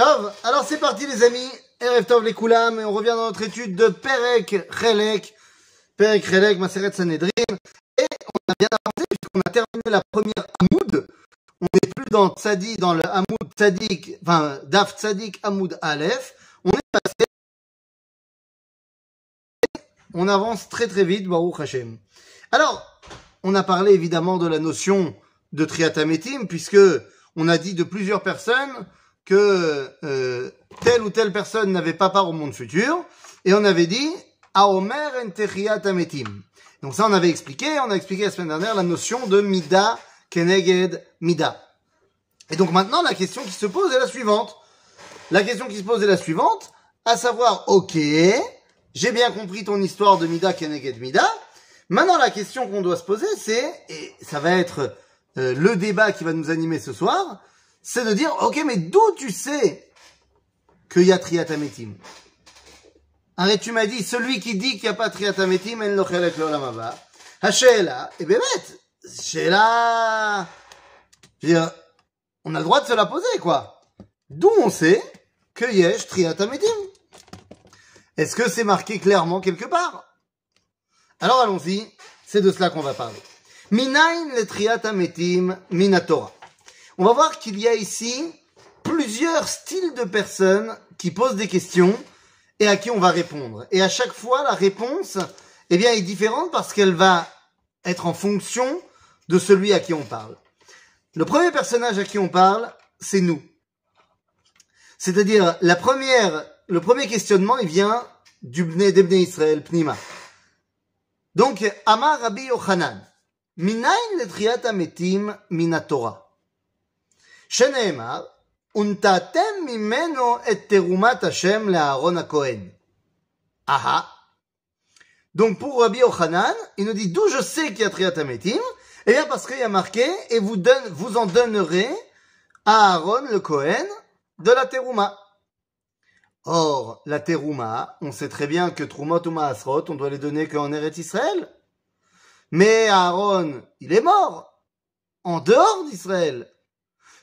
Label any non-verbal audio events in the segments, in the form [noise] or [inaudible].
Alors c'est parti les amis, Erev Tov les Koulam, et on revient dans notre étude de Perek Chelek, Perek Chelek, Maseret Sanhedrin, et on a bien avancé puisqu'on a terminé la première Hamoud, on n'est plus dans Tzadi, dans le Hamoud Tzadik, enfin Daf Tzadik Hamoud Aleph, on est passé, on avance très très vite, Baruch Hashem. Alors, on a parlé évidemment de la notion de Triatametim, puisque on a dit de plusieurs personnes que euh, telle ou telle personne n'avait pas part au monde futur, et on avait dit Aomer en Donc ça, on avait expliqué, on a expliqué la semaine dernière la notion de Mida Keneged Mida. Et donc maintenant, la question qui se pose est la suivante. La question qui se pose est la suivante, à savoir, ok, j'ai bien compris ton histoire de Mida Keneged Mida. Maintenant, la question qu'on doit se poser, c'est, et ça va être euh, le débat qui va nous animer ce soir, c'est de dire, ok, mais d'où tu sais qu'il y a Triatametim Arrête, tu m'as dit, celui qui dit qu'il n'y a pas Triatametim, en lochelek l'olamaba. Hachela, et bien Sheila, je veux dire, on a le droit de se la poser, quoi. D'où on sait que Yesh Triatametim Est-ce que c'est marqué clairement quelque part? Alors allons-y, c'est de cela qu'on va parler. Minain le Triatametim minatora. On va voir qu'il y a ici plusieurs styles de personnes qui posent des questions et à qui on va répondre. Et à chaque fois, la réponse, eh bien, est différente parce qu'elle va être en fonction de celui à qui on parle. Le premier personnage à qui on parle, c'est nous. C'est-à-dire, la première, le premier questionnement, il vient du d'Ebné Israël, Pnima. Donc, Amar Rabbi Yochanan, Minayin letriat ametim minatora. שנאמר, ונתתם ממנו את תרומת השם לאהרון הכהן. Ah Donc pour Rabbi Yochanan, il nous dit d'où je sais qu'il y a Triat Ametim Eh bien parce qu'il y a marqué et vous, donne, vous en donnerez à Aaron le Kohen de la terouma. Or, la terouma, on sait très bien que Trumot ou Maasrot, on doit les donner qu'en Eretz Israël. Mais Aaron, il est mort en dehors d'Israël.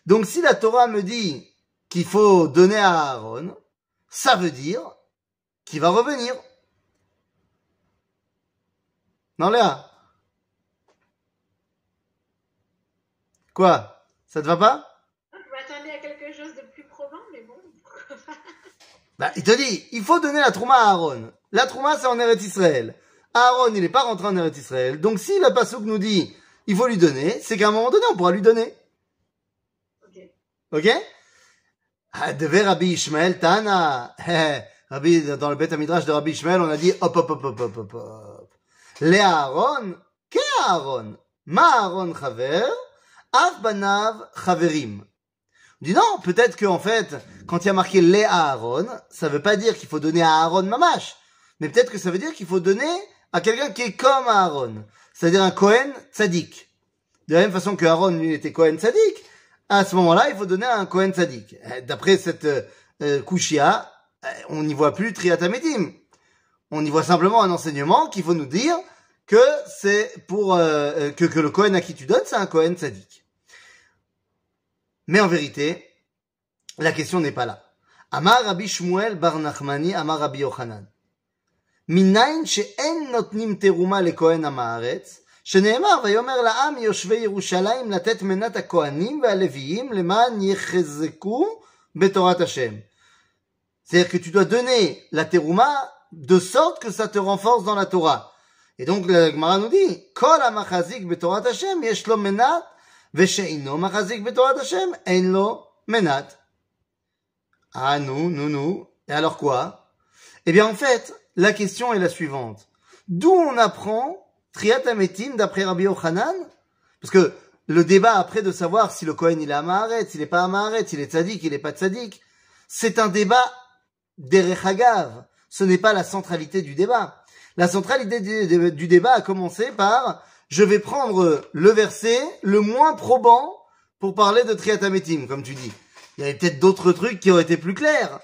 Donc si la Torah me dit qu'il faut donner à Aaron, ça veut dire qu'il va revenir. Non, Léa Quoi? Ça te va pas? Je m'attendais à quelque chose de plus probant, mais bon. [laughs] bah, il te dit, il faut donner la Trouma à Aaron. La Trouma, c'est en Eretz Israël. Aaron, il n'est pas rentré en Eretz Israël. Donc si le Passouk nous dit, il faut lui donner, c'est qu'à un moment donné, on pourra lui donner. Ok? Ah, Rabbi Ishmael Tana. [laughs] Rabbi, dans le Beth Midrash de Rabbi Ishmael, on a dit hop, hop, hop, hop, hop, hop, hop. Les Aaron, qu'est Aaron? Ma Aaron Chaver, Av Banav Chaverim. On dit non, peut-être qu'en fait, quand il y a marqué les Aaron, ça veut pas dire qu'il faut donner à Aaron Mamash. Mais peut-être que ça veut dire qu'il faut donner à quelqu'un qui est comme Aaron. C'est-à-dire un Kohen Tzadik. De la même façon que Aaron, lui, était Kohen Tzadik, à ce moment-là, il faut donner un Kohen Tzadik. Euh, d'après cette euh, euh, Kushia, on n'y voit plus Triatametim. On y voit simplement un enseignement qu'il faut nous dire que c'est pour que, que le Kohen à qui tu donnes, c'est un Kohen Tzadik. Mais en vérité, la question n'est pas là. Amar Rabbi Shmuel Bar Nachmani, Amar Rabbi Yochanan. Minayin she'en notnim teruma le Kohen amaretz, שנאמר, ויאמר לעם יושבי ירושלים לתת מנת הכהנים והלוויים למען יחזקו בתורת השם. C'est-à-dire que tu dois donner la terouma de sorte que ça te renforce dans la Torah. Et donc la Gemara nous dit, Kol amachazik betorat Hashem yesh lo menat, ושאינו מחזיק בתורת השם, אין לו מנת. Ah, nous, nous, nous. Et alors quoi Eh bien, en fait, la question est la suivante. D'où on apprend Triatametim d'après Rabbi Yochanan Parce que le débat après de savoir si le Kohen il est Amaharet, s'il n'est pas Amaharet, s'il est tzaddik, il n'est pas tzaddik, c'est un débat d'Erechagav. Ce n'est pas la centralité du débat. La centralité du, débat a commencé par je vais prendre le verset le moins probant pour parler de Triatametim, comme tu dis. Il y avait peut-être d'autres trucs qui auraient été plus clairs.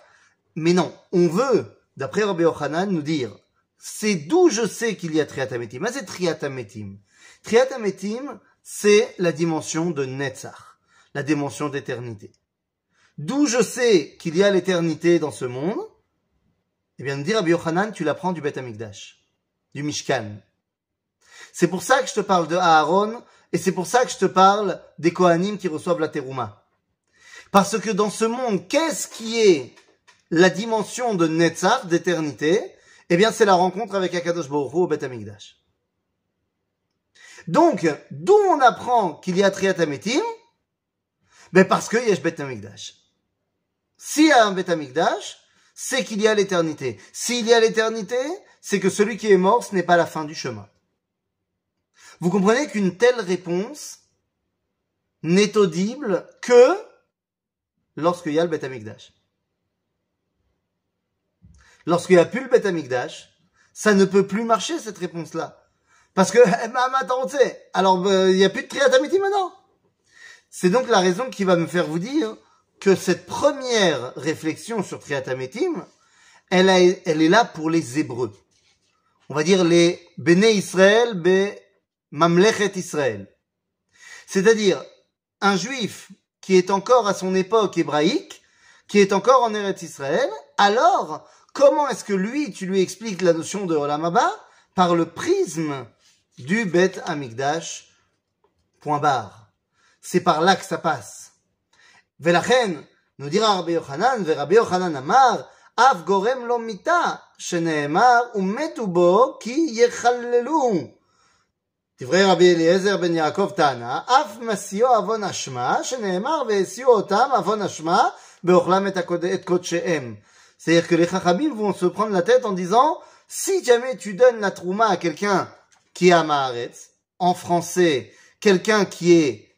Mais non, on veut, d'après Rabbi Yochanan, nous dire c'est d'où je sais qu'il y a Triatametim. Mais c'est Triatametim. Triatametim, c'est la dimension de Netzach, la dimension d'éternité. d'où je sais qu'il y a l'éternité dans ce monde, eh bien, nous dire Rabbi Yochanan, tu l'apprends du Beth Amikdash, du Mishkan. C'est pour ça que je te parle de Aaron, et c'est pour ça que je te parle des Kohanim qui reçoivent la Teruma. Parce que dans ce monde, qu'est-ce qui est la dimension de Netzach, d'éternité? Eh bien, c'est la rencontre avec Akadosh Baruch Hu au Beth Amikdash. Donc, d'où on apprend qu'il y a Triat Ametim Ben parce qu'il y a Beth Amikdash. S'il y a un Beth Amikdash, c'est qu'il y a l'éternité. S'il y a l'éternité, c'est que celui qui est mort, ce n'est pas la fin du chemin. Vous comprenez qu'une telle réponse n'est audible que lorsqu'il y a le Beth Amikdash. Lorsqu'il n'y a plus le Beth ça ne peut plus marcher cette réponse-là. Parce que, [laughs] eh ben, attends, tu sais, alors euh, il n'y a plus de Triatamiti maintenant. C'est donc la raison qui va me faire vous dire que cette première réflexion sur Triatametim, elle, est là pour les Hébreux. On va dire les Béné Israël, Be Mamlechet Israël. C'est-à-dire un juif qui est encore à son époque hébraïque, qui est encore en Eretz Israël, alors comment est-ce que lui, tu lui expliques la notion de Olam Par le prisme du Bet Amigdash, point barre. C'est par là que ça passe. ולכן, nous dira Rabbi Yochanan, ורבי יוחנן אמר, אף גורם לו מיתה, שנאמר, ומתו בו כי יחללו. דברי רבי אליעזר בן יעקב טענה, אף מסיעו עוון אשמה, שנאמר, והסיעו אותם עוון אשמה, באוכלם את, הקוד... את קודשיהם. C'est-à-dire que les chachamim vont se prendre la tête en disant, si jamais tu donnes la trouma à quelqu'un qui est à Maharetz, en français, quelqu'un qui est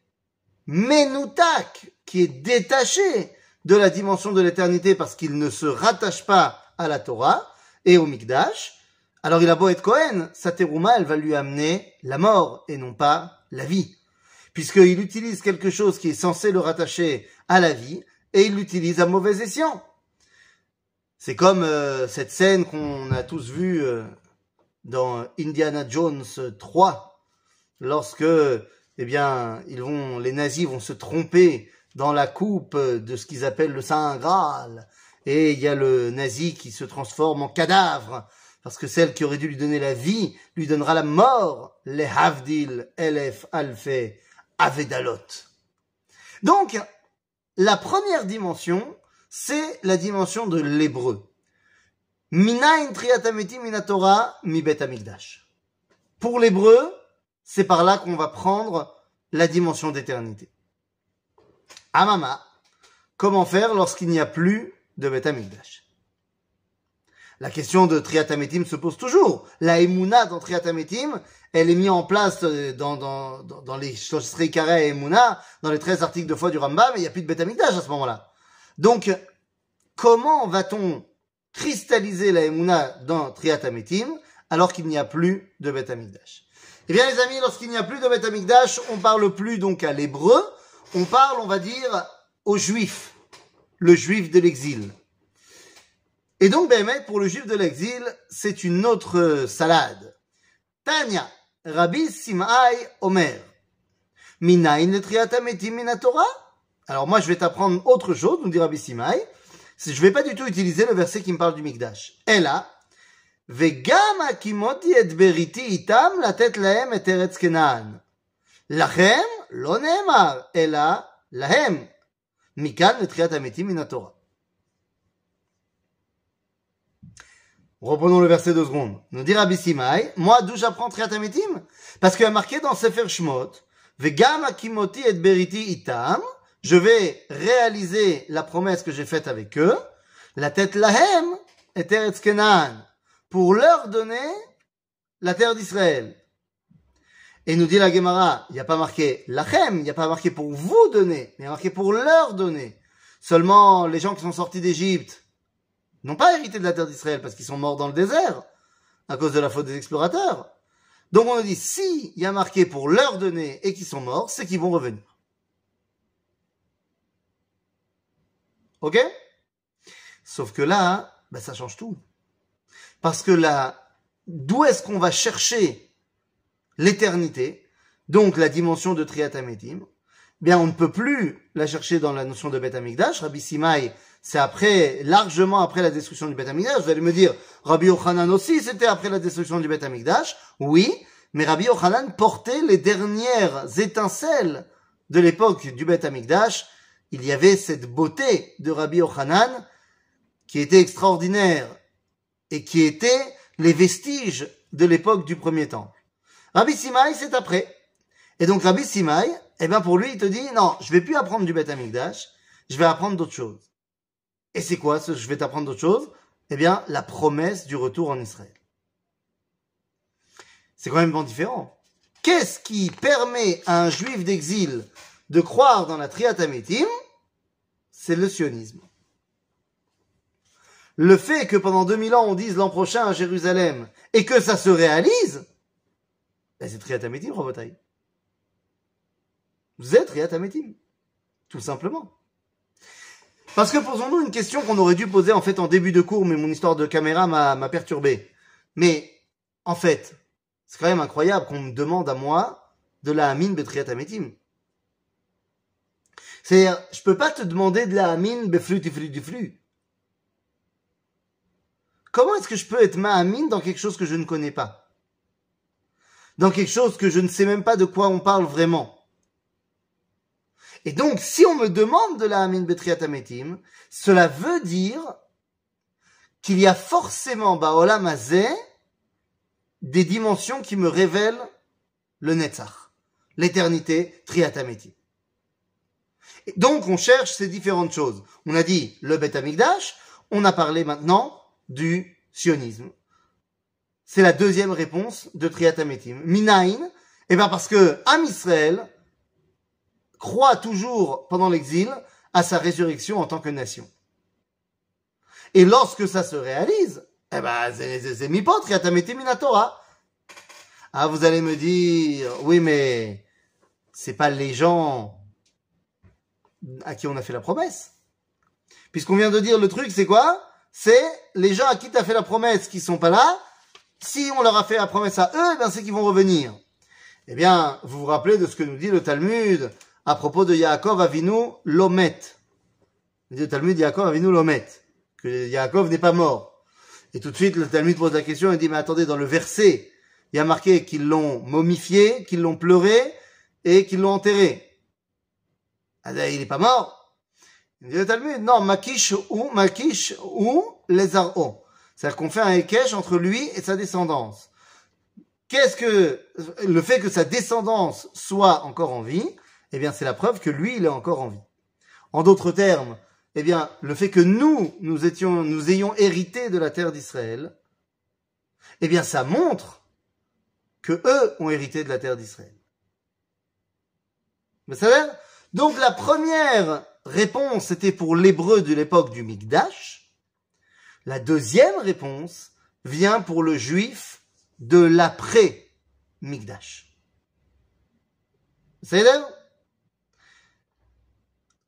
menoutak, qui est détaché de la dimension de l'éternité parce qu'il ne se rattache pas à la Torah et au Mikdash, alors il a beau être Cohen, sa terouma, elle va lui amener la mort et non pas la vie. Puisqu'il utilise quelque chose qui est censé le rattacher à la vie et il l'utilise à mauvais escient. C'est comme euh, cette scène qu'on a tous vue euh, dans Indiana Jones 3, lorsque, eh bien, ils vont, les nazis vont se tromper dans la coupe de ce qu'ils appellent le Saint Graal. Et il y a le nazi qui se transforme en cadavre, parce que celle qui aurait dû lui donner la vie lui donnera la mort. Les Havdil, Elef, Alfe, Avedalot. Donc, la première dimension, c'est la dimension de l'hébreu. Minain triatameti minatora mi bet amigdash. Pour l'hébreu, c'est par là qu'on va prendre la dimension d'éternité. Amama, comment faire lorsqu'il n'y a plus de Bet Amikdash La question de Triatametim se pose toujours. La Emouna dans Triatametim, elle est mise en place dans, dans, dans, les Emouna, dans les 13 articles de foi du Rambam, mais il n'y a plus de Bet Amikdash à ce moment-là. Donc, comment va-t-on cristalliser la Emouna dans Triatametim alors qu'il n'y a plus de Bet Amikdash Eh bien les amis, lorsqu'il n'y a plus de Bet Amikdash, on parle plus donc à l'hébreu, on parle, on va dire, aux juifs, le juif de l'exil. Et donc, ben, pour le juif de l'exil, c'est une autre salade. Tanya, Rabbi Simai Omer. Minain Torah. Alors moi, je vais t'apprendre autre chose, nous dit Rabbi Simai. Je vais pas du tout utiliser le verset qui me parle du Mikdash. Ella, וגם הקימותי et beriti itam לתת להם et ארץ כנען. לכם לא נאמר, אלא להם. מכאן לתחיית המתים מן התורה. Reprenons le verset deux secondes. Nous dit Rabbi Simai, moi d'où j'apprends Triat Amitim Parce qu'il y a marqué dans Sefer Shmot, Vegam akimoti et beriti itam, je vais réaliser la promesse que j'ai faite avec eux, la tête lahem et Eretz Kenan, pour leur donner la terre d'Israël. Et nous dit la Gemara, il n'y a pas marqué lachem, il n'y a pas marqué pour vous donner, mais il y a marqué pour leur donner. Seulement, les gens qui sont sortis d'Égypte n'ont pas hérité de la terre d'Israël parce qu'ils sont morts dans le désert à cause de la faute des explorateurs. Donc on nous dit, si il y a marqué pour leur donner et qu'ils sont morts, c'est qu'ils vont revenir. Ok? Sauf que là, ben ça change tout. Parce que là, d'où est-ce qu'on va chercher l'éternité, donc la dimension de Triatametim, bien on ne peut plus la chercher dans la notion de Beth Amikdash. Rabbi Simai, c'est après, largement après la destruction du Beth Amikdash. Vous allez me dire, Rabbi Yochanan aussi, c'était après la destruction du Beth Amikdash. Oui, mais Rabbi Yochanan portait les dernières étincelles de l'époque du Beth Amikdash. Il y avait cette beauté de Rabbi Yochanan qui était extraordinaire et qui était les vestiges de l'époque du premier temple. Rabbi Simai, c'est après. Et donc Rabbi Simai, eh bien pour lui, il te dit, non, je vais plus apprendre du Beth Amikdash, je vais apprendre d'autres choses. Et c'est quoi ce je vais t'apprendre d'autres choses? Eh bien, la promesse du retour en Israël. C'est quand même bon différent. Qu'est-ce qui permet à un juif d'exil de croire dans la Triatamétim C'est le sionisme. Le fait que pendant 2000 ans on dise l'an prochain à Jérusalem et que ça se réalise, ben c'est Triatamétim, Robotai. Vous êtes Triatamétim. Tout simplement. Parce que posons-nous une question qu'on aurait dû poser en fait en début de cours, mais mon histoire de caméra m'a perturbé. Mais, en fait, c'est quand même incroyable qu'on me demande à moi de la Amin Betriat C'est-à-dire, je peux pas te demander de la Amin Beflu Tiflu du flux. Comment est-ce que je peux être ma Amin dans quelque chose que je ne connais pas? Dans quelque chose que je ne sais même pas de quoi on parle vraiment. Et donc, si on me demande de la Amin Betriat Ametim, cela veut dire qu'il y a forcément, Baolam Azeh, des dimensions qui me révèlent le Netzach, l'éternité Triataméti. Donc on cherche ces différentes choses. On a dit le Bet Amikdash, on a parlé maintenant du sionisme. C'est la deuxième réponse de Triatamétim. Minaïn, eh bien parce que Am Israël croit toujours pendant l'exil à sa résurrection en tant que nation. Et lorsque ça se réalise, eh ben, c'est mipot, minatora. Ah, vous allez me dire, oui, mais c'est pas les gens à qui on a fait la promesse. Puisqu'on vient de dire le truc, c'est quoi? C'est les gens à qui tu as fait la promesse qui sont pas là. Si on leur a fait la promesse à eux, eh ben, c'est qu'ils vont revenir. Eh bien, vous vous rappelez de ce que nous dit le Talmud à propos de Yaakov Avinu Lomet. Le Talmud Yaakov Avinu Lomet. Que Yaakov n'est pas mort. Et tout de suite, le Talmud pose la question et dit, mais attendez, dans le verset, il y a marqué qu'ils l'ont momifié, qu'ils l'ont pleuré et qu'ils l'ont enterré. Ah, il n'est pas mort. Il dit le Talmud, non, Makish ou, Makish ou les. C'est-à-dire qu'on fait un Ekech entre lui et sa descendance. Qu'est-ce que, le fait que sa descendance soit encore en vie, eh bien, c'est la preuve que lui, il est encore en vie. En d'autres termes, eh bien, le fait que nous, nous étions, nous ayons hérité de la terre d'Israël, eh bien, ça montre que eux ont hérité de la terre d'Israël. Vous savez? Donc, la première réponse, c'était pour l'hébreu de l'époque du Mikdash. La deuxième réponse vient pour le juif de l'après-Mikdash. Vous savez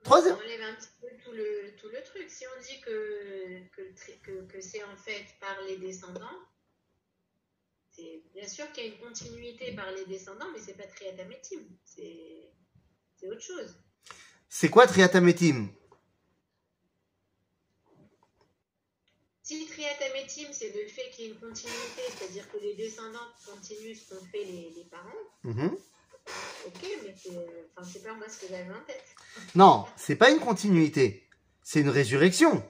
Troisième si on dit que, que, c'est en fait par les descendants, c'est bien sûr qu'il y a une continuité par les descendants, mais c'est pas triatamétim, c'est autre chose. C'est quoi triatamétim Si triatamétim, c'est le fait qu'il y ait une continuité, c'est-à-dire que les descendants continuent ce qu'ont fait les, les parents, mm-hmm. ok, mais c'est pas moi ce que j'avais en tête. [laughs] Non, c'est pas une continuité c'est une résurrection.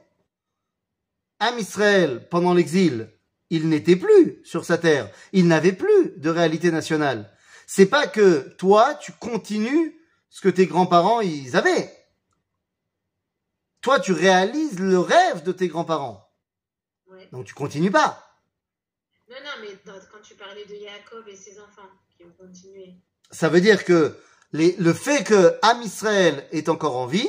Am Israël, pendant l'exil, il n'était plus sur sa terre. Il n'avait plus de réalité nationale. C'est pas que toi, tu continues ce que tes grands-parents, ils avaient. Toi, tu réalises le rêve de tes grands-parents. Donc tu continues pas. Non, non, mais quand tu parlais de Jacob et ses enfants qui ont continué. Ça veut dire que le fait que Am Israël est encore en vie,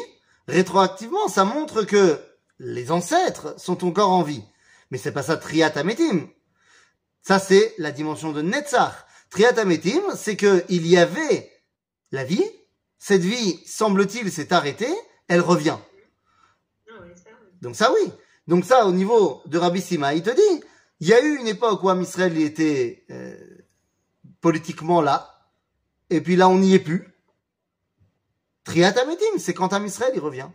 rétroactivement, ça montre que les ancêtres sont encore en vie. Mais c'est pas ça Triatametim. Ça, c'est la dimension de Netzach. Triatametim, c'est que il y avait la vie. Cette vie, semble-t-il, s'est arrêtée. Elle revient. Donc ça, oui. Donc ça, au niveau de Rabbi Sima, il te dit, il y a eu une époque où Amisraël était euh, politiquement là. Et puis là, on n'y est plus. Triatametim, c'est quand un Israël il revient.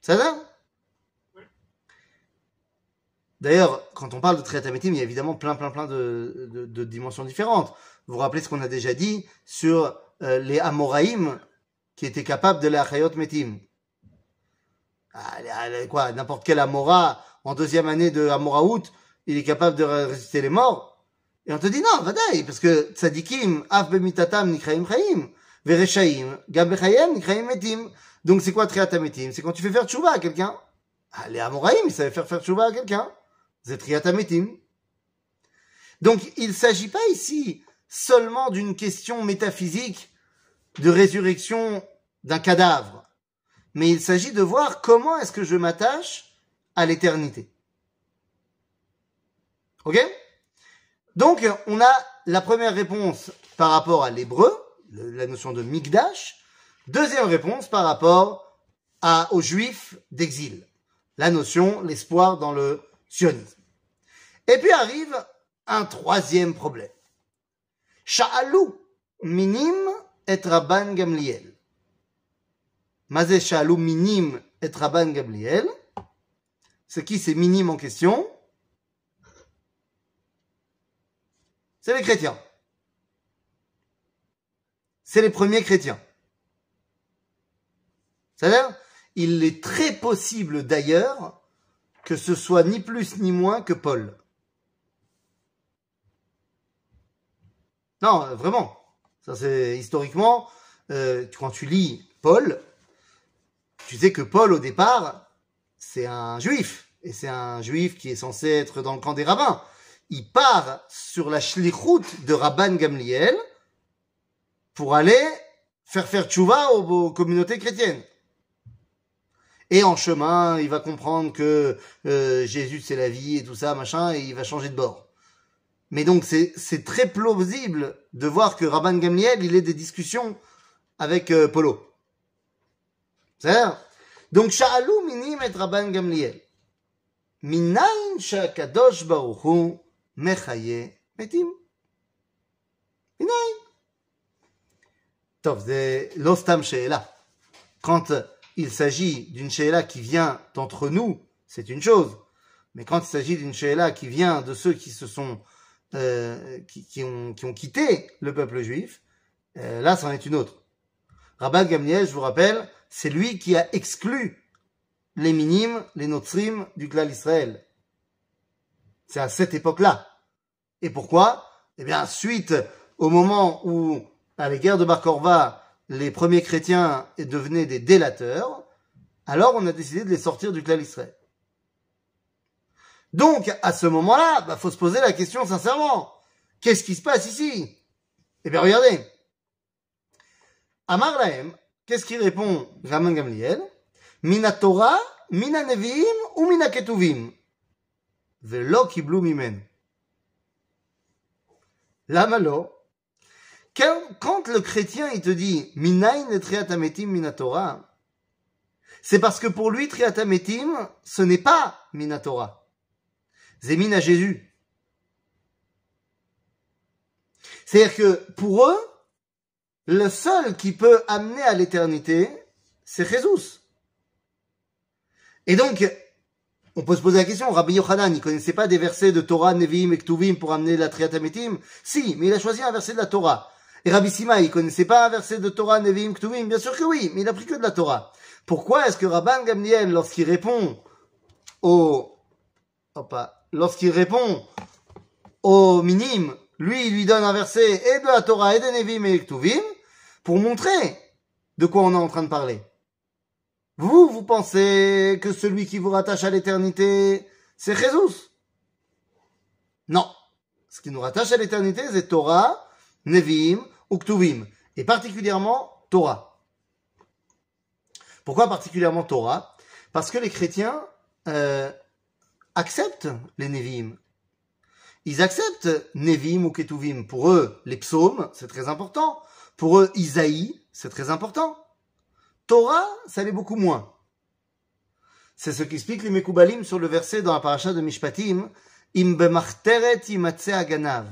Ça va? D'ailleurs, quand on parle de Triatametim, il y a évidemment plein, plein, plein de, de, dimensions différentes. Vous vous rappelez ce qu'on a déjà dit sur euh, les Amoraïm qui étaient capables de la Achayot Metim. Ah, quoi, n'importe quel Amora en deuxième année de Amoraout, il est capable de résister les morts. Et on te dit non, vadaï, parce que tzadikim, af bemitatam nikraim chaim, vereshaim, gam bechayem nikraim metim. Donc c'est quoi triatametim C'est quand tu fais faire tchouva à quelqu'un. Ah, les Amoraïm, ils savaient faire faire tchouva à quelqu'un. C'est triatametim. Donc il s'agit pas ici seulement d'une question métaphysique de résurrection d'un cadavre, mais il s'agit de voir comment est-ce que je m'attache à l'éternité. Ok? Donc, on a la première réponse par rapport à l'hébreu, la notion de Mikdash. Deuxième réponse par rapport à, aux juifs d'exil. La notion, l'espoir dans le sionisme. Et puis arrive un troisième problème. Sha'alou minim et Rabban Gamliel. Minim et Rabban Gamliel. C'est qui ces minimes en question C'est les chrétiens. C'est les premiers chrétiens. C'est-à-dire, il est très possible d'ailleurs que ce soit ni plus ni moins que Paul. Non, vraiment. Ça c'est historiquement, euh, quand tu lis Paul, tu sais que Paul au départ, c'est un juif. Et c'est un juif qui est censé être dans le camp des rabbins il part sur la shlichut de Rabban Gamliel pour aller faire faire tchouva aux, communautés chrétiennes. Et en chemin, il va comprendre que euh, Jésus c'est la vie et tout ça, machin, et il va changer de bord. Mais donc c'est très plausible de voir que Rabban Gamliel, il ait des discussions avec euh, Polo. cest Donc Sha'alou minim et Rabban Gamliel. Minayin sha'kadosh baruchu mechaye metim. Tov, c'est l'ostam she'ela. Quand il s'agit d'une she'ela qui vient d'entre nous, c'est une chose. Mais quand il s'agit d'une she'ela qui vient de ceux qui se sont, euh, qui, ont, qui ont quitté le peuple juif, euh, là, c'en est une autre. Rabban Gamliel, je vous rappelle, c'est lui qui a exclu les minimes, les notrim du clan Israël. C'est à cette époque-là. Et pourquoi? Eh bien, suite au moment où, à la guerre de Bar Korva, les premiers chrétiens devenaient des délateurs, alors on a décidé de les sortir du clan Israël. Donc, à ce moment-là, bah, faut se poser la question sincèrement. Qu'est-ce qui se passe ici? Eh bien, regardez. Amar Lahem, qu'est-ce qui répond Raman Gamliel? Mina Torah, Mina Nevi'im ou Mina Ketuvim? Velo kiblu mimen. La malo. Quand le chrétien il te dit Minayin et triatametim minatora, c'est parce que pour lui triatametim ce n'est pas minatora. C'est à Jésus. C'est-à-dire que pour eux, le seul qui peut amener à l'éternité, c'est Jésus. Et donc, on peut se poser la question, Rabbi Yochanan, il connaissait pas des versets de Torah, Nevi'im et Ktuvim pour amener la Triatametim Si, mais il a choisi un verset de la Torah. Et Rabbi Sima, il connaissait pas un verset de Torah, Nevi'im, Ktuvim? Bien sûr que oui, mais il a pris que de la Torah. Pourquoi est-ce que Rabban Gamliel, lorsqu'il répond au, lorsqu'il répond au minime, lui, il lui donne un verset et de la Torah et de Nevi'im et Ktuvim pour montrer de quoi on est en train de parler. Vous, vous pensez que celui qui vous rattache à l'éternité, c'est Jésus? Non. Ce qui nous rattache à l'éternité, c'est Torah, Nevim ou Ktuvim. Et particulièrement Torah. Pourquoi particulièrement Torah? Parce que les chrétiens euh, acceptent les Nevim. Ils acceptent Nevim ou Ketuvim. Pour eux, les psaumes, c'est très important. Pour eux, Isaïe, c'est très important. Torah, ça l'est beaucoup moins. C'est ce qu'explique les Mekoubalim sur le verset dans la paracha de Mishpatim, Im bemachteret aganav.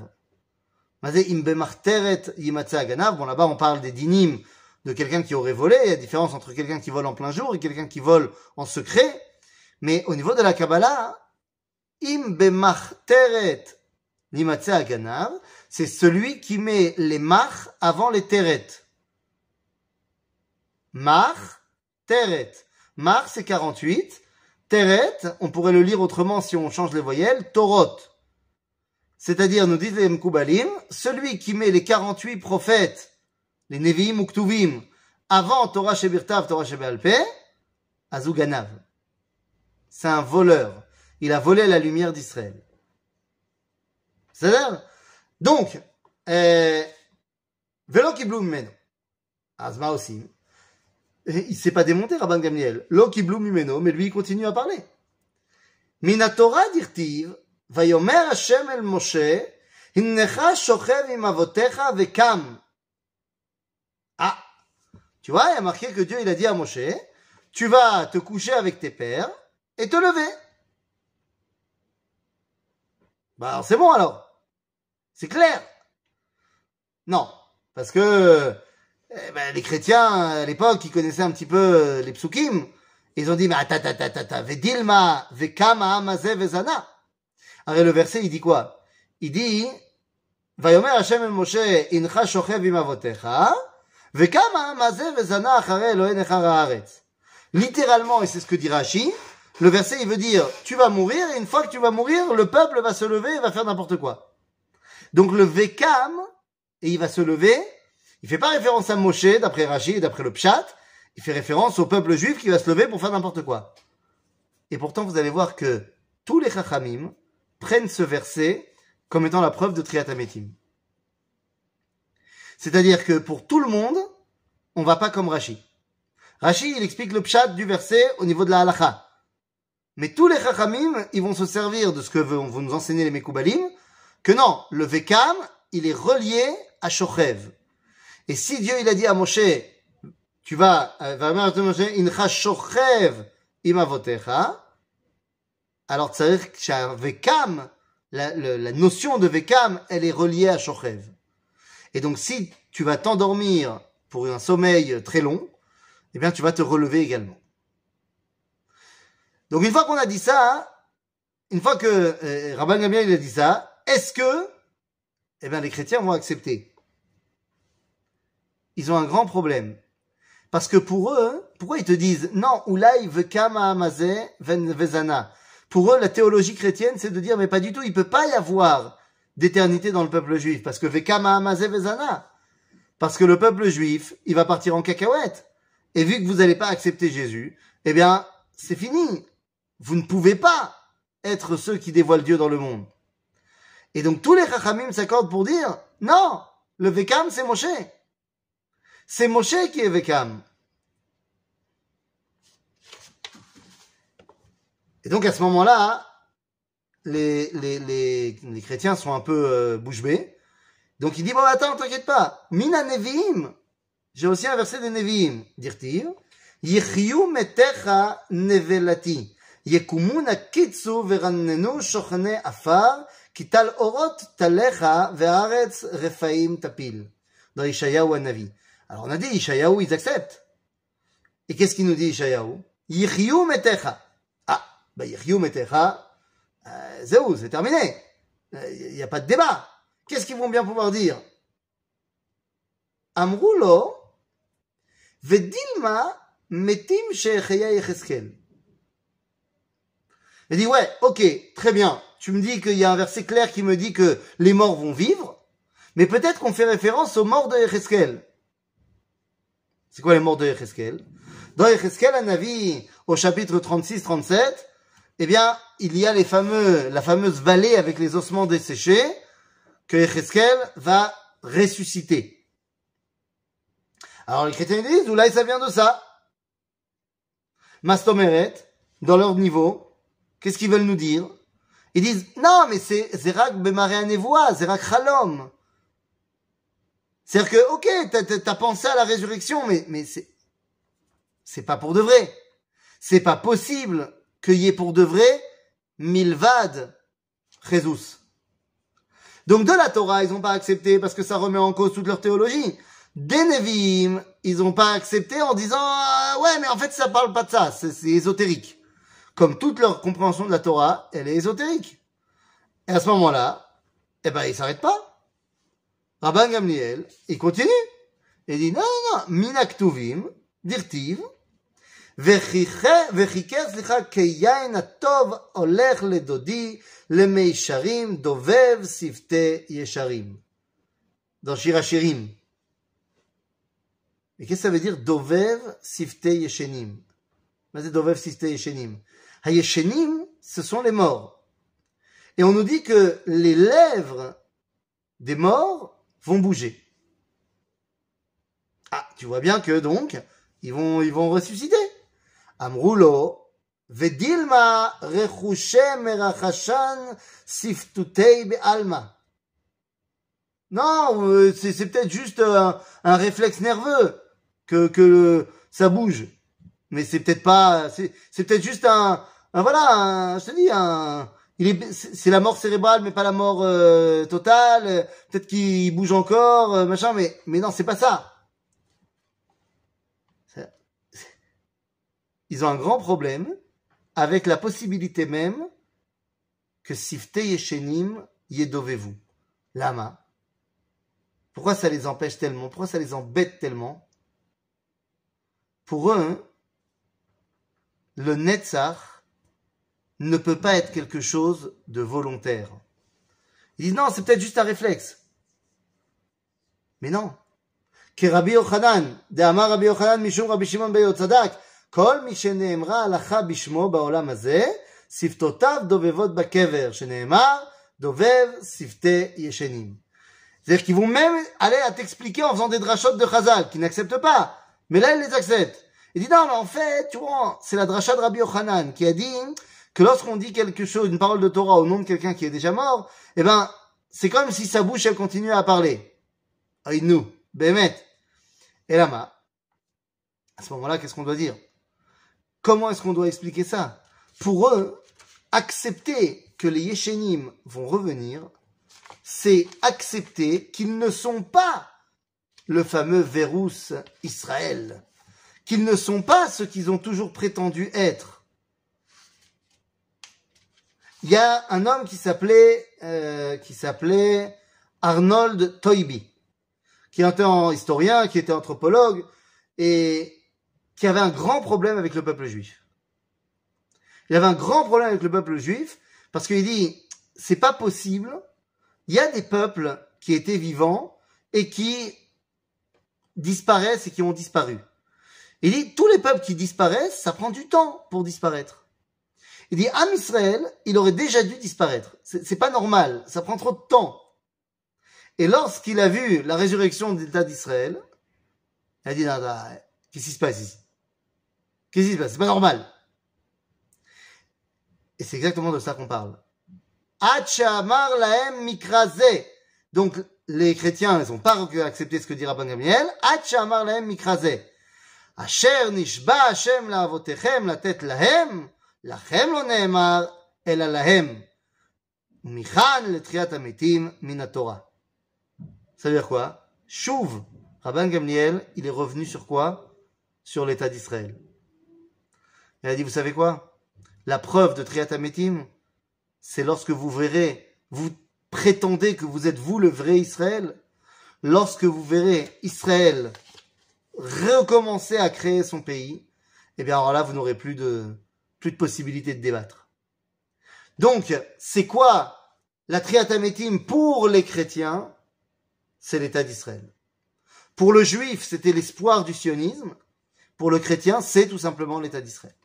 Bon, là-bas, on parle des dinim de quelqu'un qui aurait volé. Il y a différence entre quelqu'un qui vole en plein jour et quelqu'un qui vole en secret. Mais au niveau de la Kabbalah, im ganav, c'est celui qui met les mach avant les teret. Mach, teret. Mach, c'est 48. Teret, on pourrait le lire autrement si on change les voyelles, torot. C'est-à-dire, nous disent les Mkoubalim, celui qui met les 48 prophètes, les Nevi'im ou Ktuvim, avant Torah Shebirtav, Torah Shebealpe, Azuganav. C'est un voleur il a volé la lumière d'Israël. C'est ça Donc, euh, Velo Kibloum Meno. Azma aussi. Il s'est pas démonté, Rabban Gamliel. Lo Kibloum Meno, mais lui, il continue à parler. Minatora dirtiv, Vayomer Hashem el Moshe, Hinnecha shochev im avotecha vekam. Ah. Tu vois, il y a marqué que Dieu, il a dit à Moshe, tu vas te coucher avec tes pères et te lever. Bah c'est bon alors. C'est clair. Non, parce que eh ben, les chrétiens à l'époque, ils connaissaient un petit peu les psukim. Ils ont dit, mais attends, attends, attends, attends, vedilma, vekama, amazé, vezana. Alors le verset, il dit quoi Il dit ויאמר השם אל משה, הנך שוכב עם אבותיך, וכמה מה זה וזנה אחרי אלוהי נכר הארץ. Littéralement, et c'est ce que dit Rashi, le verset il veut dire, tu vas mourir, et une fois que tu vas mourir, le peuple va se lever et va faire n'importe quoi. Donc le Vekam, et il va se lever, il fait pas référence à Moshe, d'après Rashi et d'après le Pshat, il fait référence au peuple juif qui va se lever pour faire n'importe quoi. Et pourtant, vous allez voir que tous les Chachamim, prennent ce verset comme étant la preuve de Triatametim. C'est-à-dire que pour tout le monde, on va pas comme Rashi. Rashi, il explique le pshat du verset au niveau de la halacha. Mais tous les chachamim, ils vont se servir de ce que vous nous enseignez les Mekoubalim, que non, le Vekam, il est relié à Shochev. Et si Dieu, il a dit à Moshe, tu vas, euh, incha Shochev imavotecha, alors ça veut dire que Vekam, la, la, notion de Vekam, elle est reliée à Shochev. Et donc si tu vas t'endormir pour un sommeil très long, eh bien tu vas te relever également. Donc une fois qu'on a dit ça, une fois que euh, Rabban Gamliel a dit ça, est-ce que eh bien les chrétiens vont accepter? Ils ont un grand problème. Parce que pour eux, pourquoi ils te disent non, Ulay vekam amazé vezana? Pour eux, la théologie chrétienne, c'est de dire, mais pas du tout, il peut pas y avoir d'éternité dans le peuple juif, parce que Vekama Vezana, parce que le peuple juif, il va partir en cacahuète. Et vu que vous n'allez pas accepter Jésus, eh bien, c'est fini. Vous ne pouvez pas être ceux qui dévoilent Dieu dans le monde. Et donc tous les Chachamim s'accordent pour dire, non, le Vekam, c'est Moshe. C'est Moshe qui est Vekam. Et donc à ce moment-là, les, chrétiens sont un peu euh, bouche bée. Donc il dit, bon attends, t'inquiète pas, Mina Nevi'im, j'ai aussi un verset de Nevi'im, dire-t-il, Yechiyu metecha nevelati, yekumuna kitsu verannenu shochne afar, kital orot talecha ve'aretz refaim tapil. Dans Ishayahu Navi. Alors on a dit, Ishayahu, ils acceptent. Et qu'est-ce qu'il nous dit Ishayahu Yechiyu metecha. bah, euh, c'est terminé. Il n'y a pas de débat. Qu'est-ce qu'ils vont bien pouvoir dire Amroulo, Vedilma, Metim Yecheskel. Il dit, ouais, ok, très bien. Tu me dis qu'il y a un verset clair qui me dit que les morts vont vivre, mais peut-être qu'on fait référence aux morts de Yecheskel. C'est quoi les morts de Yecheskel Dans Yecheskel, un avis au chapitre 36-37, eh bien, il y a les fameux, la fameuse vallée avec les ossements desséchés que Echeskel va ressusciter. Alors les chrétiens disent, là ça vient de ça. Mastomeret, dans leur niveau, qu'est-ce qu'ils veulent nous dire? Ils disent, non, mais c'est Zerak Bemare Nevoa, Zerak Chalom. C'est-à-dire que, ok, t'as as pensé à la résurrection, mais, mais c'est, c'est pas pour de vrai. C'est pas possible qu'il y ait pour de vrai Milvad Jesus. Donc de la Torah, ils n'ont pas accepté parce que ça remet en cause toute leur théologie. Des Nevi'im, ils n'ont pas accepté en disant ah, ouais mais en fait ça parle pas de ça, c'est ésotérique Comme toute leur compréhension de la Torah, elle est ésotérique. Et à ce moment-là, eh ben ils s'arrêtent pas. Rabban Gamliel, il continue. Il dit non non non, minaktuvim, dirtiv, וחיכר, סליחה, כיין הטוב הולך לדודי למישרים, דובב שפתי ישרים. Dans Shir Hashirim. Mais qu'est-ce que ça veut dire Dovev Sifte Yeshenim c'est Dovev Sifte Yeshenim Hayeshenim, ce sont les morts. Et on nous dit que les lèvres des morts vont bouger. Ah, tu vois bien que donc, ils vont, ils vont ressusciter. Amrulo, Vedilma rechushe merachashan siftutei be'alma. Non, euh, c'est peut-être juste un, un, réflexe nerveux que, que ça bouge. Mais c'est peut-être pas, c'est peut-être juste un, voilà, je te dis, c'est la mort cérébrale, mais pas la mort euh, totale. Peut-être qu'il bouge encore, euh, machin, mais, mais non, c'est pas ça. Ils ont un grand problème avec la possibilité même que Sifte Yeshenim Yedovez-vous. Lama. Pourquoi ça les empêche tellement? Pourquoi ça les embête tellement? Pour eux, le Netzach ne peut pas être quelque chose de volontaire. Ils disent non, c'est peut-être juste un réflexe. Mais non. Que Rabbi Yochanan, de Amar Rabbi Yochanan, Mishum Rabbi Shimon Beyotzadak, כל מי שנאמרה הלכה בשמו בעולם הזה, שפתותיו דובבות בקבר, שנאמר, דובב שפתי ישנים. C'est-à-dire qu'ils vont même aller à t'expliquer en faisant des drachotes de Chazal, qui n'acceptent pas. Mais là, ils les acceptent. Il dit non, mais en fait, tu vois, c'est la dracha de Rabbi Yochanan qui a dit que lorsqu'on dit quelque chose, une parole de Torah au nom de quelqu'un qui est déjà mort, eh ben, c'est comme si sa bouche, elle continuait à parler. nous, Bémet. Et là, à ce moment-là, qu'est-ce qu'on doit dire? Comment est-ce qu'on doit expliquer ça? Pour eux, accepter que les Yeshenim vont revenir, c'est accepter qu'ils ne sont pas le fameux Vérus Israël, qu'ils ne sont pas ce qu'ils ont toujours prétendu être. Il y a un homme qui s'appelait euh, Arnold Toybi, qui était un historien, qui était anthropologue, et qui avait un grand problème avec le peuple juif. Il avait un grand problème avec le peuple juif parce qu'il dit c'est pas possible. Il y a des peuples qui étaient vivants et qui disparaissent et qui ont disparu. Il dit tous les peuples qui disparaissent, ça prend du temps pour disparaître. Il dit Am Israël, il aurait déjà dû disparaître. C'est pas normal, ça prend trop de temps. Et lorsqu'il a vu la résurrection de l'État d'Israël, il a dit qu'est-ce qui se passe ici? Qu'est-ce qui se passe? C'est pas normal. Et c'est exactement de ça qu'on parle. laem mikraze. Donc, les chrétiens, ils n'ont pas accepté ce que dit Rabban Gamliel. Laem mikraze. Asher nishba Hashem latet lahem, ela lahem. Michan letriat ametim min Torah. Ça veut dire quoi Chouv, Rabban Gamliel, il est revenu sur quoi Sur l'état d'Israël. Il a dit, vous savez quoi? La preuve de Triatametim, c'est lorsque vous verrez, vous prétendez que vous êtes vous le vrai Israël, lorsque vous verrez Israël recommencer à créer son pays, eh bien alors là, vous n'aurez plus de, plus de possibilité de débattre. Donc, c'est quoi la Triatametim pour les chrétiens? C'est l'État d'Israël. Pour le juif, c'était l'espoir du sionisme. Pour le chrétien, c'est tout simplement l'État d'Israël.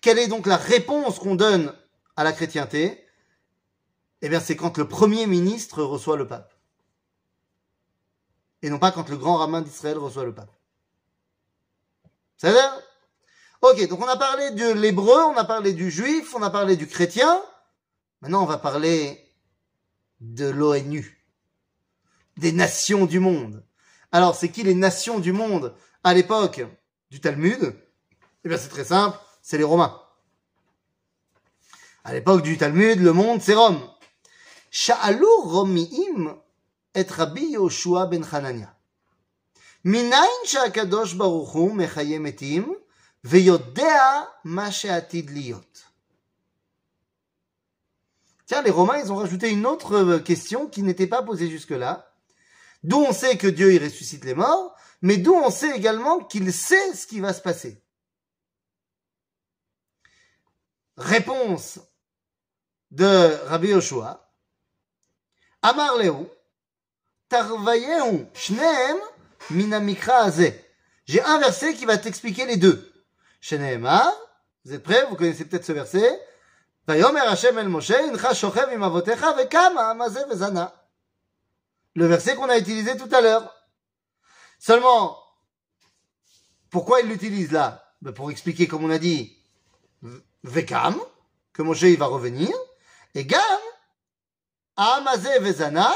Quelle est donc la réponse qu'on donne à la chrétienté? Eh bien, c'est quand le premier ministre reçoit le pape. Et non pas quand le grand rabbin d'Israël reçoit le pape. C'est vrai Ok, donc on a parlé de l'hébreu, on a parlé du juif, on a parlé du chrétien. Maintenant, on va parler de l'ONU, des nations du monde. Alors, c'est qui les nations du monde à l'époque du Talmud? Eh bien, c'est très simple, c'est les Romains. À l'époque du Talmud, le monde, c'est Rome. Sha'alu et Rabbi Yoshua ben Hanania. Minain Tiens, les Romains, ils ont rajouté une autre euh, question qui n'était pas posée jusque-là. D'où on sait que Dieu y ressuscite les morts, mais d'où on sait également qu'il sait ce qui va se passer. Réponse de Rabbi Yoshua. Amar Tarvayehu, Shneem, Minamikra J'ai un verset qui va t'expliquer les deux. Vous êtes prêts? Vous connaissez peut-être ce verset. Le verset qu'on a utilisé tout à l'heure. Seulement, pourquoi il l'utilise là? Ben Pour expliquer, comme on a dit, Vekam, que Moshe il va revenir, et Gam, Vezana,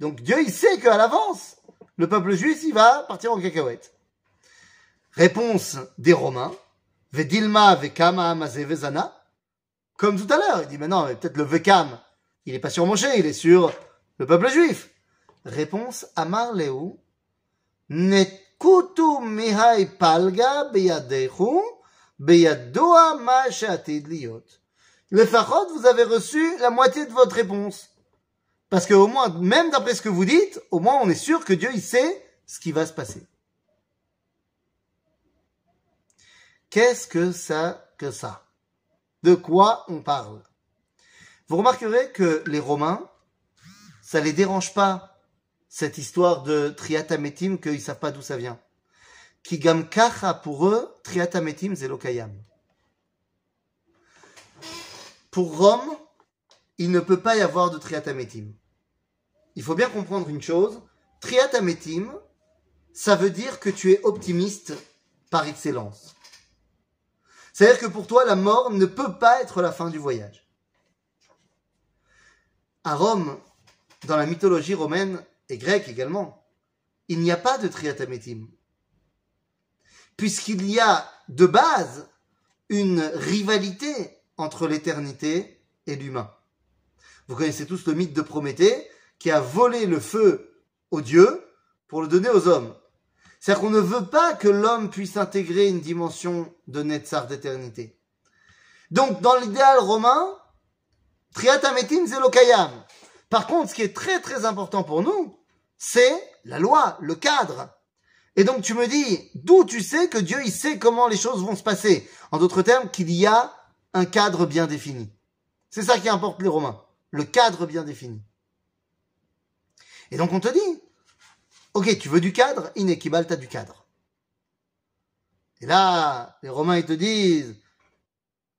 donc Dieu il sait qu'à l'avance, le peuple juif il va partir en cacahuète. Réponse des Romains, Vedilma Vekam Amazé Vezana, comme tout à l'heure, il dit maintenant peut-être le Vekam, il n'est pas sur Moshe, il est sur le peuple juif. Réponse Amar Leu, Nekutu Mihai Palga Beyadechu, Beyadoa Ma Shatid Liot. Le Fachot, vous avez reçu la moitié de votre réponse. Parce que au moins, même d'après ce que vous dites, au moins on est sûr que Dieu il sait ce qui va se passer. Qu'est-ce que ça que ça? De quoi on parle? Vous remarquerez que les Romains, ça les dérange pas cette histoire de triatametim qu'ils savent pas d'où ça vient. Kigam kacha pour eux, triatametim zelokayam. Pour Rome, il ne peut pas y avoir de triatametim il faut bien comprendre une chose. Triatametim, ça veut dire que tu es optimiste par excellence. C'est-à-dire que pour toi, la mort ne peut pas être la fin du voyage. À Rome, dans la mythologie romaine et grecque également, il n'y a pas de triatametim. Puisqu'il y a de base une rivalité entre l'éternité et l'humain. Vous connaissez tous le mythe de Prométhée, qui a volé le feu aux dieux pour le donner aux hommes. C'est-à-dire qu'on ne veut pas que l'homme puisse intégrer une dimension de Netzar d'éternité. Donc, dans l'idéal romain, Triatametim Zelokayam. Par contre, ce qui est très très important pour nous, c'est la loi, le cadre. Et donc tu me dis, d'où tu sais que Dieu il sait comment les choses vont se passer? En d'autres termes, qu'il y a un cadre bien défini. C'est ça qui importe les Romains, le cadre bien défini. Et donc on te dit, ok, tu veux du cadre, Inekibal, t'as du cadre. Et là, les Romains, ils te disent,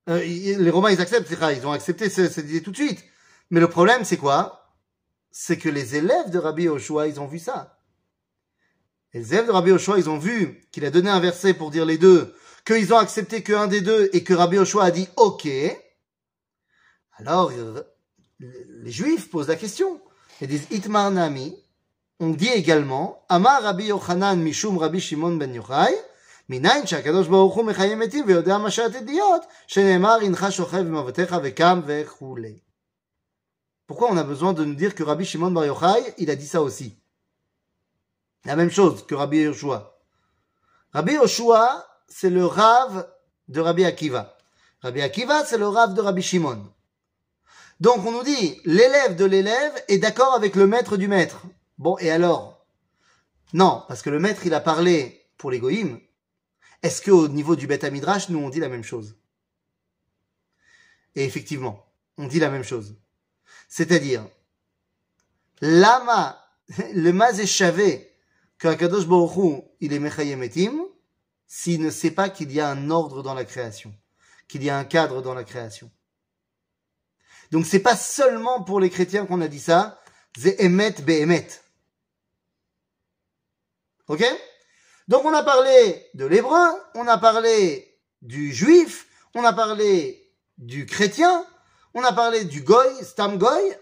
euh, les Romains, ils acceptent, ils ont accepté cette idée tout de suite. Mais le problème, c'est quoi? C'est que les élèves de Rabbi Oshua, ils ont vu ça. les élèves de Rabbi Oshua, ils ont vu qu'il a donné un verset pour dire les deux, qu'ils ont accepté qu'un des deux et que Rabbi Oshua a dit OK. Alors, les Juifs posent la question. Ils disent Itmar Nami On dit également Amar Rabbi Yochanan Mishum Rabbi Shimon ben Yochai. מניין שהקדוש ברוך הוא מחיים מתים ויודע מה שעתידיות, שנאמר הנך שוכב במבטיך וקם וכולי. Pourquoi on a besoin de nous dire que Rabbi Shimon Bar Yochai, il a dit ça aussi La même chose que Rabbi Yoshua. Rabbi Yoshua, c'est le rave de Rabbi Akiva. Rabbi Akiva, c'est le rave de Rabbi Shimon. Donc on nous dit, l'élève de l'élève est d'accord avec le maître du maître. Bon, et alors? Non, parce que le maître, il a parlé pour les Est-ce qu'au niveau du Beth Midrash, nous, on dit la même chose? Et effectivement, on dit la même chose. C'est-à-dire, lama, [laughs] le mazéchavé, qu'Akadosh Baruch il est mechayemetim, s'il ne sait pas qu'il y a un ordre dans la création, qu'il y a un cadre dans la création. Donc c'est pas seulement pour les chrétiens qu'on a dit ça, c'est emet. Ok? Donc on a parlé de l'hébreu, on a parlé du juif, on a parlé du chrétien, on a parlé du goy, stam goy,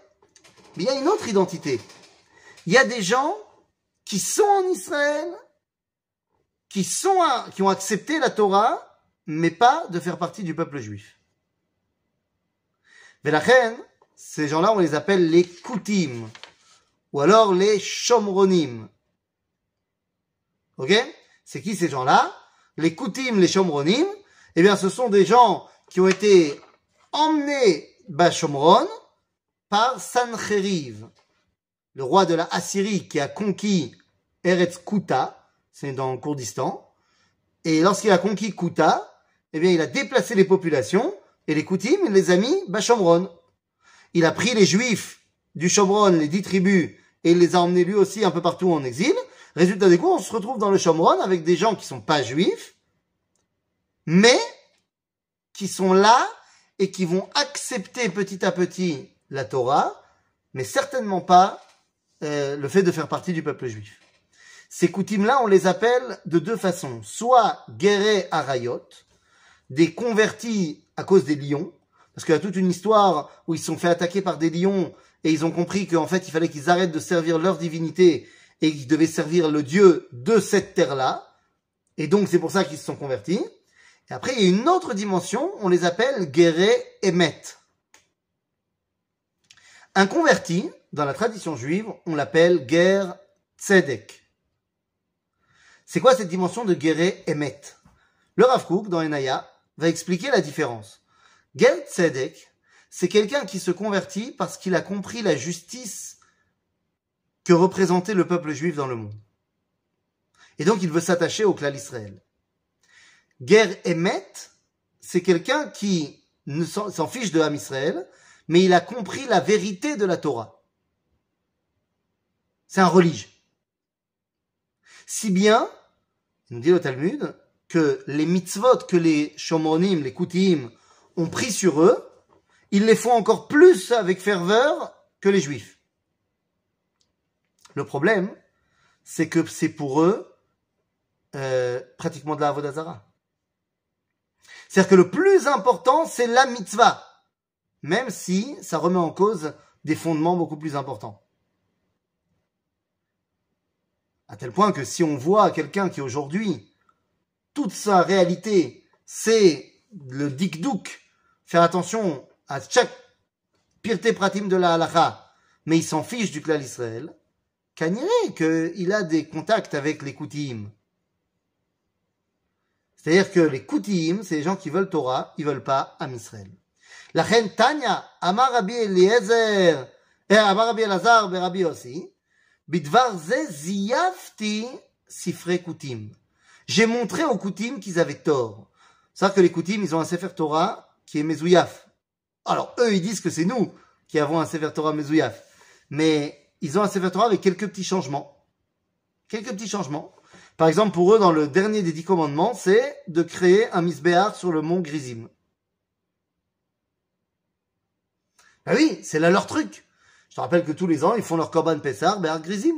mais il y a une autre identité. Il y a des gens qui sont en Israël, qui, sont qui ont accepté la Torah, mais pas de faire partie du peuple juif. Mais la reine, ces gens-là, on les appelle les koutim, ou alors les shomronim. Ok? C'est qui ces gens-là? Les Koutim, les Shomronim, eh bien ce sont des gens qui ont été emmenés Bashomron par Sancheriv, le roi de la Assyrie qui a conquis Eretz Kuta, c'est dans le Kurdistan, et lorsqu'il a conquis Kuta, eh bien il a déplacé les populations, et les Koutim, il les a mis Bashomron. Il a pris les Juifs du Shomron, les dix tribus, et il les a emmenés lui aussi un peu partout en exil. Résultat des cours, on se retrouve dans le Shomron avec des gens qui sont pas juifs, mais qui sont là et qui vont accepter petit à petit la Torah, mais certainement pas euh, le fait de faire partie du peuple juif. Ces coutumes-là, on les appelle de deux façons. Soit guéré arayot, des convertis à cause des lions, parce qu'il y a toute une histoire où ils se sont fait attaquer par des lions et ils ont compris qu'en fait il fallait qu'ils arrêtent de servir leur divinité et qu'ils devaient servir le Dieu de cette terre-là. Et donc c'est pour ça qu'ils se sont convertis. Et après il y a une autre dimension, on les appelle guéré et met. Un converti, dans la tradition juive, on l'appelle ger tzedek. C'est quoi cette dimension de guéré et met Le Rav dans Enaya, va expliquer la différence. Ger tzedek, c'est quelqu'un qui se convertit parce qu'il a compris la justice que représentait le peuple juif dans le monde. Et donc il veut s'attacher au clan Israël. Ger Emet, c'est quelqu'un qui s'en fiche de Ham Israël, mais il a compris la vérité de la Torah. C'est un religieux. Si bien, il nous dit le Talmud, que les mitzvot que les shomonim, les koutim, ont pris sur eux, ils les font encore plus avec ferveur que les juifs. Le problème, c'est que c'est pour eux euh, pratiquement de la Avodazara. C'est-à-dire que le plus important, c'est la mitzvah, même si ça remet en cause des fondements beaucoup plus importants. À tel point que si on voit quelqu'un qui aujourd'hui, toute sa réalité, c'est le dikdouk, faire attention à chaque pirté pratim de la halacha, mais il s'en fiche du clan Israël, qu'il qu'il a des contacts avec les Koutim. C'est-à-dire que les Koutim, c'est les gens qui veulent Torah, ils veulent pas Am Israël. La reine Tanya, Amar Rabbi Eliezer, et Amar Rabbi Elazar, Rabbi aussi, Bidvar ze ziyafti sifre Koutim. J'ai montré aux Koutim qu'ils avaient tort. C'est-à-dire que les Koutim, ils ont un Sefer Torah qui est Mezouyaf. Alors, eux, ils disent que c'est nous qui avons un Sefer Torah Mezouyaf. Mais ils ont un Sefer Torah avec quelques petits changements. Quelques petits changements. Par exemple, pour eux, dans le dernier des dix commandements, c'est de créer un misbéar sur le mont Grisim. Ah oui, c'est là leur truc. Je te rappelle que tous les ans, ils font leur Korban Pessar, Béar Grisim.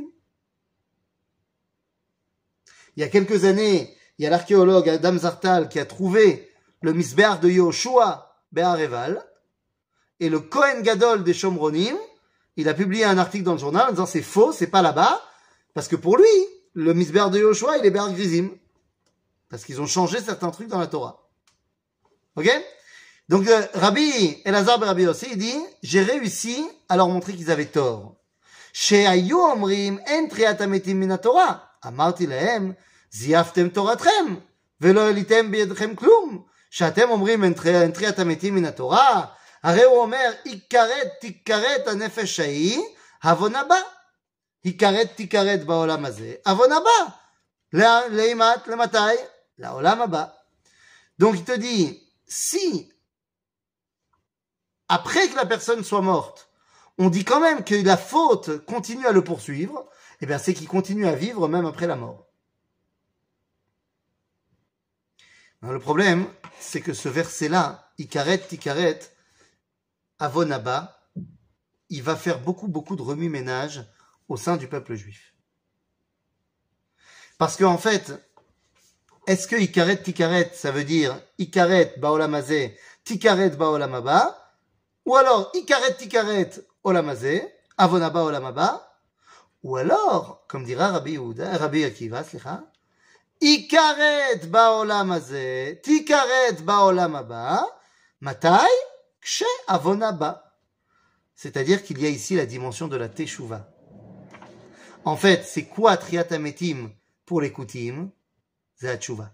Il y a quelques années, il y a l'archéologue Adam Zartal qui a trouvé le misbéar de Yoshua Béar Eval et le Kohen Gadol des Shomronim, il a publié un article dans le journal en disant c'est faux, c'est pas là-bas, parce que pour lui, le misber de Yoshua, il est Ber Grizim. Parce qu'ils ont changé certains trucs dans la Torah. Ok Donc euh, Rabbi Elazar ben Rabbi aussi, il dit, j'ai réussi à leur montrer qu'ils avaient tort. שהיו אומרים אין תחיית המתים מן התורה. אמרתי להם, זייפתם תורתכם, ולא העליתם בידכם כלום. שאתם אומרים אין תחיית המתים מן התורה, הרי הוא אומר, יכרת תיכרת הנפש ההיא, עוון הבא. יכרת תיכרת בעולם הזה, עוון הבא. לאימת, למתי? לעולם הבא. Donc il te dit, si après que la personne soit morte, on dit quand même que la faute continue à le poursuivre, eh bien c'est qu'il continue à vivre même après la mort. le problème, c'est que ce verset-là, Ikaret, Tikaret, Avonaba, il va faire beaucoup, beaucoup de remue-ménage au sein du peuple juif. Parce qu'en fait, est-ce que Ikaret Tikaret, ça veut dire Ikaret Baolamazé, Tikaret Baolamaba, ou alors Ikaret Tikaret Olamazé, Avonaba Olamaba, ou alors, comme dira Rabbi Yehuda, Rabbi Akiva, Ikaret Baolamazé, Tikaret Baolamaba, Matai, avonaba. C'est-à-dire qu'il y a ici la dimension de la teshuva. En fait, c'est quoi triatametim pour les kutim C'est la teshuva.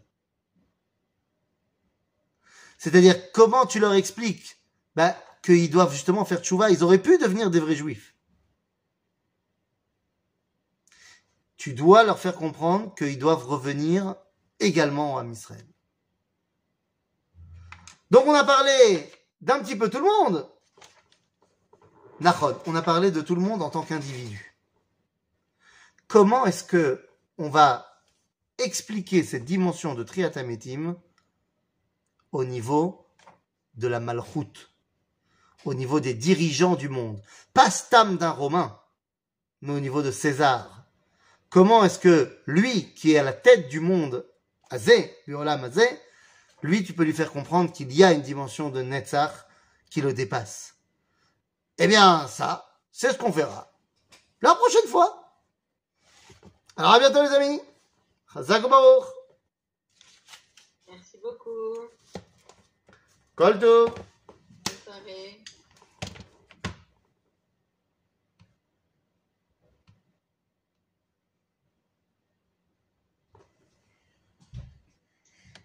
C'est-à-dire, comment tu leur expliques? Bah, qu'ils doivent justement faire teshuva Ils auraient pu devenir des vrais juifs. Tu dois leur faire comprendre qu'ils doivent revenir également à Israël. Donc on a parlé d'un petit peu tout le monde. Nachod, on a parlé de tout le monde en tant qu'individu. Comment est-ce que on va expliquer cette dimension de triatamétim au niveau de la malchoute, au niveau des dirigeants du monde, pas stam d'un Romain, mais au niveau de César. Comment est-ce que lui, qui est à la tête du monde, Azé, Biolam Azé, lui, tu peux lui faire comprendre qu'il y a une dimension de Netzach qui le dépasse. Eh bien, ça, c'est ce qu'on verra la prochaine fois. Alors, à bientôt, les amis. Chazak Merci beaucoup. Kolto.